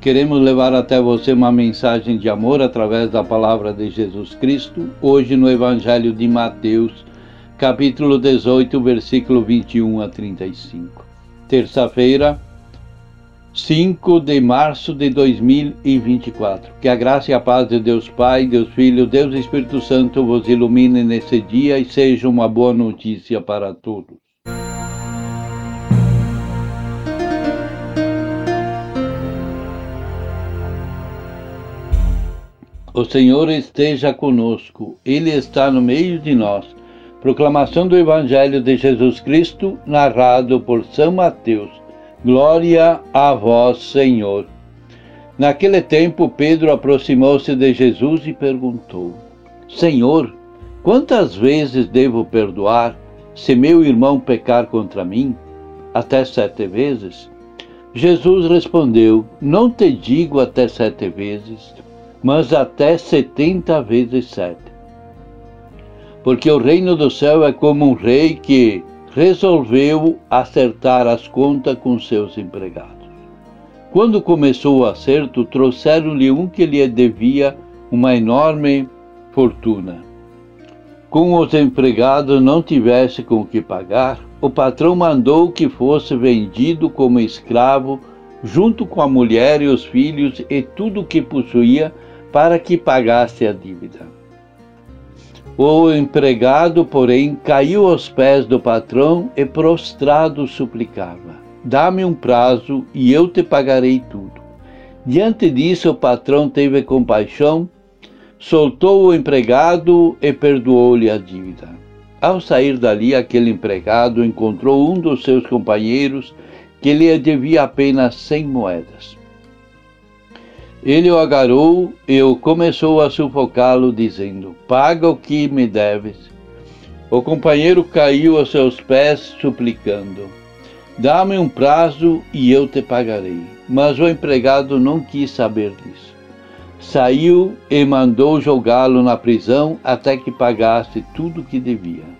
Queremos levar até você uma mensagem de amor através da palavra de Jesus Cristo, hoje no Evangelho de Mateus, capítulo 18, versículo 21 a 35. Terça-feira, 5 de março de 2024. Que a graça e a paz de Deus Pai, Deus Filho, Deus Espírito Santo vos ilumine nesse dia e seja uma boa notícia para todos. O Senhor esteja conosco, Ele está no meio de nós. Proclamação do Evangelho de Jesus Cristo, narrado por São Mateus. Glória a vós, Senhor. Naquele tempo, Pedro aproximou-se de Jesus e perguntou: Senhor, quantas vezes devo perdoar se meu irmão pecar contra mim? Até sete vezes? Jesus respondeu: Não te digo até sete vezes mas até setenta vezes sete. Porque o reino do céu é como um rei que resolveu acertar as contas com seus empregados. Quando começou o acerto, trouxeram-lhe um que lhe devia uma enorme fortuna. Com os empregados não tivesse com o que pagar, o patrão mandou que fosse vendido como escravo, junto com a mulher e os filhos e tudo o que possuía, para que pagasse a dívida. O empregado, porém, caiu aos pés do patrão e prostrado suplicava: Dá-me um prazo e eu te pagarei tudo. Diante disso, o patrão teve compaixão, soltou o empregado e perdoou-lhe a dívida. Ao sair dali, aquele empregado encontrou um dos seus companheiros que lhe devia apenas cem moedas. Ele o agarrou e o começou a sufocá-lo, dizendo: Paga o que me deves. O companheiro caiu aos seus pés, suplicando: Dá-me um prazo e eu te pagarei. Mas o empregado não quis saber disso. Saiu e mandou jogá-lo na prisão até que pagasse tudo o que devia.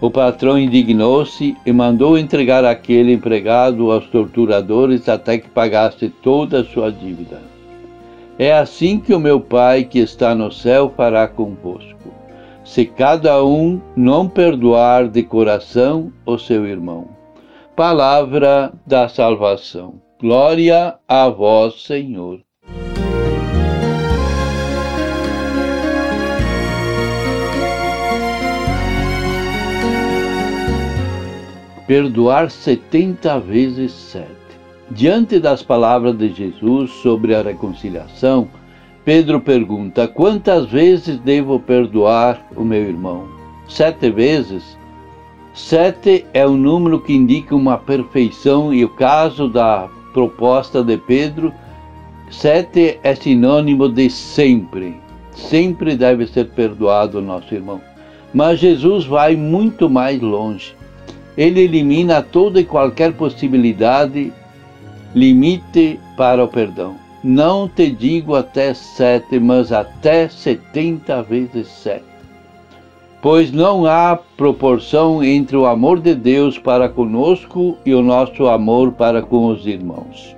O patrão indignou-se e mandou entregar aquele empregado aos torturadores até que pagasse toda a sua dívida. É assim que o meu Pai que está no céu fará convosco, se cada um não perdoar de coração o seu irmão. Palavra da salvação. Glória a vós, Senhor. Perdoar setenta vezes sete. Diante das palavras de Jesus sobre a reconciliação, Pedro pergunta: Quantas vezes devo perdoar o meu irmão? Sete vezes? Sete é um número que indica uma perfeição, e o caso da proposta de Pedro, sete é sinônimo de sempre. Sempre deve ser perdoado o nosso irmão. Mas Jesus vai muito mais longe. Ele elimina toda e qualquer possibilidade limite para o perdão. Não te digo até sete, mas até setenta vezes sete. Pois não há proporção entre o amor de Deus para conosco e o nosso amor para com os irmãos.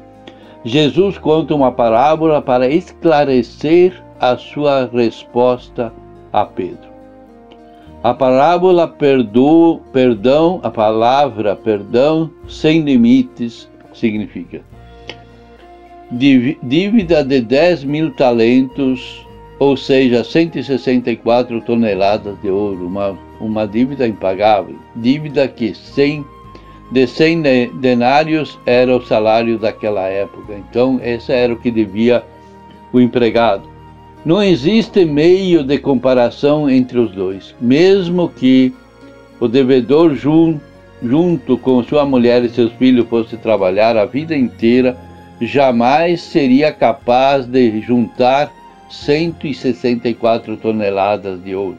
Jesus conta uma parábola para esclarecer a sua resposta a Pedro. A parábola perdão, a palavra perdão sem limites significa dívida de 10 mil talentos, ou seja, 164 toneladas de ouro, uma uma dívida impagável, dívida que 100, de 100 denários era o salário daquela época. Então, esse era o que devia o empregado. Não existe meio de comparação entre os dois, mesmo que o devedor jun, junto com sua mulher e seus filhos fosse trabalhar a vida inteira, jamais seria capaz de juntar 164 toneladas de ouro.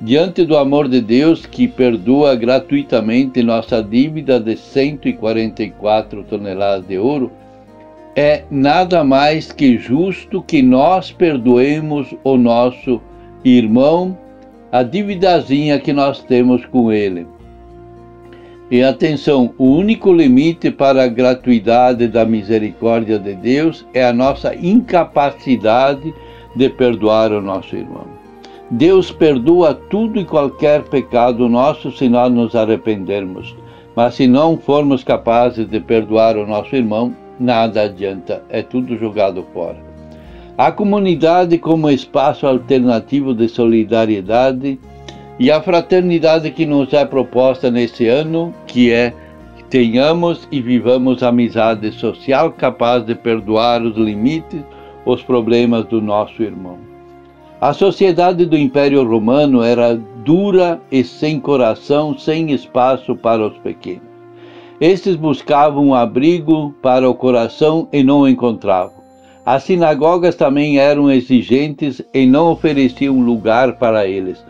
Diante do amor de Deus que perdoa gratuitamente nossa dívida de 144 toneladas de ouro, é nada mais que justo que nós perdoemos o nosso irmão a dívidazinha que nós temos com ele. E atenção, o único limite para a gratuidade da misericórdia de Deus é a nossa incapacidade de perdoar o nosso irmão. Deus perdoa tudo e qualquer pecado nosso se nós nos arrependermos. Mas se não formos capazes de perdoar o nosso irmão, nada adianta, é tudo jogado fora. A comunidade como espaço alternativo de solidariedade e a fraternidade que nos é proposta nesse ano, que é que tenhamos e vivamos amizade social capaz de perdoar os limites, os problemas do nosso irmão. A sociedade do Império Romano era dura e sem coração, sem espaço para os pequenos. Estes buscavam um abrigo para o coração e não o encontravam. As sinagogas também eram exigentes e não ofereciam lugar para eles.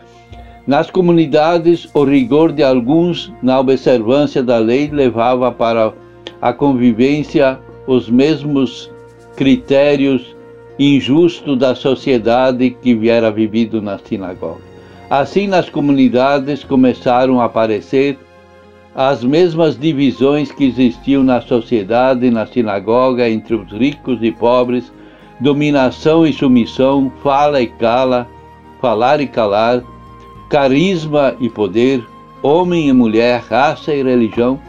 Nas comunidades, o rigor de alguns na observância da lei levava para a convivência os mesmos critérios injustos da sociedade que viera vivido na sinagoga. Assim, nas comunidades começaram a aparecer as mesmas divisões que existiam na sociedade na sinagoga entre os ricos e pobres, dominação e submissão, fala e cala, falar e calar, carisma e poder, homem e mulher, raça e religião,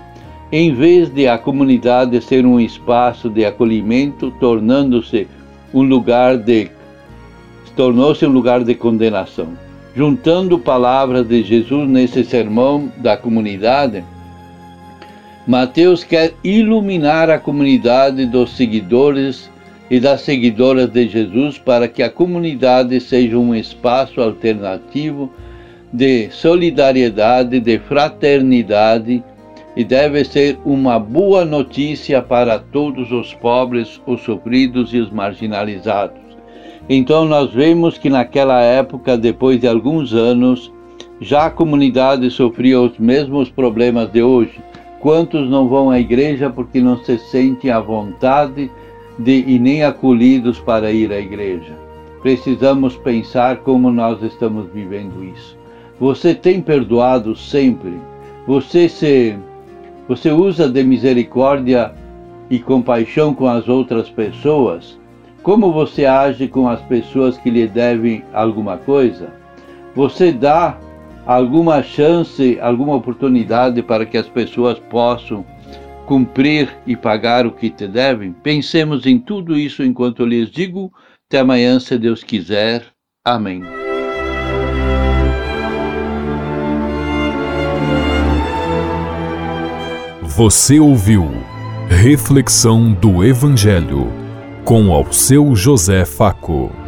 em vez de a comunidade ser um espaço de acolhimento, tornando-se um lugar de tornou-se um lugar de condenação. Juntando palavras de Jesus nesse sermão da comunidade, Mateus quer iluminar a comunidade dos seguidores e das seguidoras de Jesus para que a comunidade seja um espaço alternativo de solidariedade, de fraternidade e deve ser uma boa notícia para todos os pobres, os sofridos e os marginalizados. Então nós vemos que naquela época, depois de alguns anos, já a comunidade sofria os mesmos problemas de hoje. Quantos não vão à igreja porque não se sentem à vontade de e nem acolhidos para ir à igreja? Precisamos pensar como nós estamos vivendo isso. Você tem perdoado sempre? Você se você usa de misericórdia e compaixão com as outras pessoas? Como você age com as pessoas que lhe devem alguma coisa? Você dá alguma chance, alguma oportunidade para que as pessoas possam cumprir e pagar o que te devem? Pensemos em tudo isso enquanto lhes digo. Até amanhã, se Deus quiser. Amém. Você ouviu Reflexão do Evangelho com ao seu José Faco.